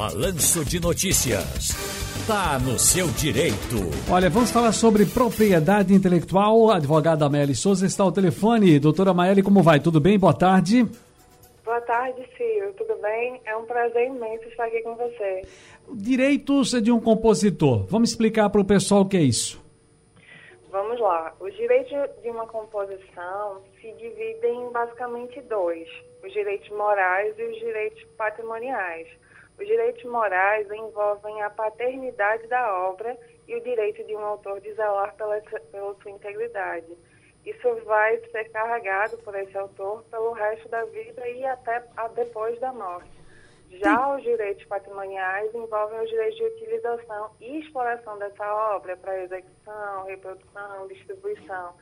Balanço de Notícias. Tá no seu direito. Olha, vamos falar sobre propriedade intelectual. A advogada Maeli Souza está ao telefone. Doutora Maeli, como vai? Tudo bem? Boa tarde. Boa tarde, Ciro. Tudo bem? É um prazer imenso estar aqui com você. Direitos de um compositor. Vamos explicar para o pessoal o que é isso. Vamos lá. Os direitos de uma composição se dividem em basicamente dois: os direitos morais e os direitos patrimoniais. Os direitos morais envolvem a paternidade da obra e o direito de um autor de zelar pela, pela sua integridade. Isso vai ser carregado por esse autor pelo resto da vida e até a depois da morte. Já os direitos patrimoniais envolvem os direitos de utilização e exploração dessa obra para execução, reprodução, distribuição.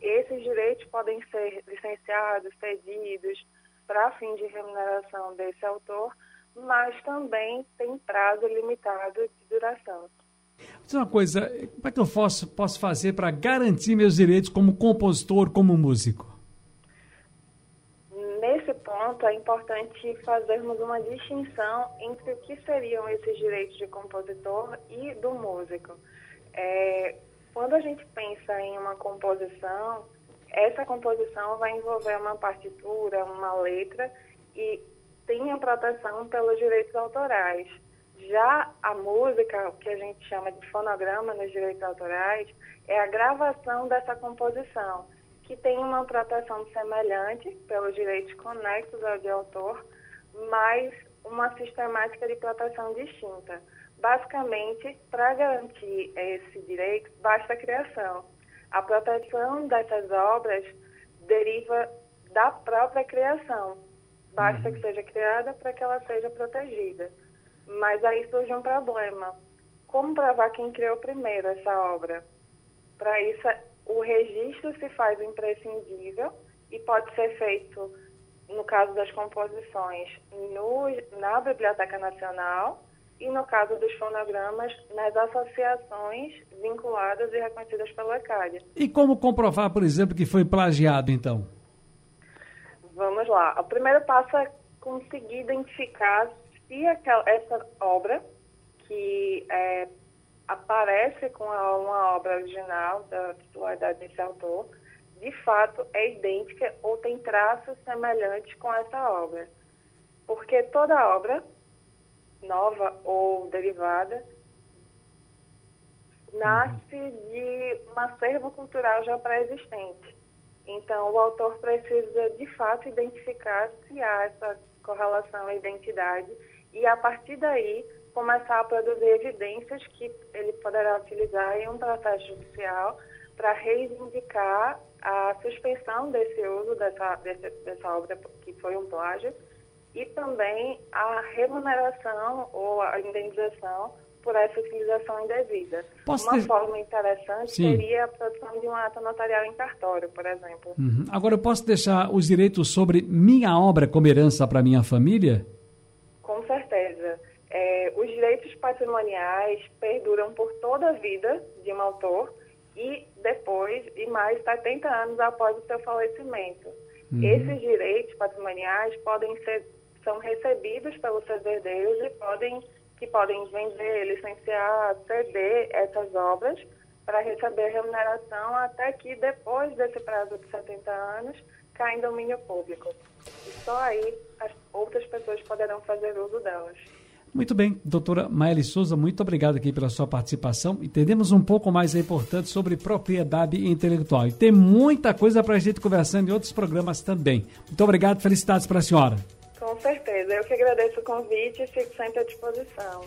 Esses direitos podem ser licenciados, cedidos para fim de remuneração desse autor, mas também tem prazo limitado de duração. Diz uma coisa, como é que eu posso, posso fazer para garantir meus direitos como compositor, como músico? Nesse ponto, é importante fazermos uma distinção entre o que seriam esses direitos de compositor e do músico. É, quando a gente pensa em uma composição, essa composição vai envolver uma partitura, uma letra e tem a proteção pelos direitos autorais. Já a música, o que a gente chama de fonograma nos direitos autorais, é a gravação dessa composição que tem uma proteção semelhante pelos direitos conexos ao de autor, mas uma sistemática de proteção distinta. Basicamente, para garantir esse direito, basta a criação. A proteção dessas obras deriva da própria criação. Basta que seja criada para que ela seja protegida. Mas aí surge um problema. Como provar quem criou primeiro essa obra? Para isso, o registro se faz imprescindível e pode ser feito, no caso das composições, no, na Biblioteca Nacional e, no caso dos fonogramas, nas associações vinculadas e reconhecidas pela ECAD. E como comprovar, por exemplo, que foi plagiado, então? Vamos lá. O primeiro passo é conseguir identificar se aquela, essa obra, que é aparece com a, uma obra original da titularidade desse autor, de fato é idêntica ou tem traços semelhantes com essa obra. Porque toda obra, nova ou derivada, nasce de um acervo cultural já pré-existente. Então, o autor precisa, de fato, identificar se há essa correlação à identidade e, a partir daí, começar a produzir evidências que ele poderá utilizar em um processo judicial para reivindicar a suspensão desse uso dessa, desse, dessa obra que foi um plágio e também a remuneração ou a indenização por essa utilização indevida. Posso uma ter... forma interessante Sim. seria a produção de um ato notarial em cartório, por exemplo. Uhum. Agora, eu posso deixar os direitos sobre minha obra como herança para minha família? Com certeza. É, os direitos patrimoniais perduram por toda a vida de um autor e depois, e mais 70 anos após o seu falecimento. Uhum. Esses direitos patrimoniais podem ser, são recebidos pelos seus herdeiros e podem, que podem vender, licenciar, ceder essas obras para receber remuneração até que depois desse prazo de 70 anos cai em domínio público. E só aí as outras pessoas poderão fazer uso delas. Muito bem, doutora Maeli Souza, muito obrigado aqui pela sua participação. Entendemos um pouco mais aí, portanto, sobre propriedade intelectual. E tem muita coisa para a gente conversando em outros programas também. Muito obrigado, felicidades para a senhora. Com certeza. Eu que agradeço o convite e fico sempre à disposição.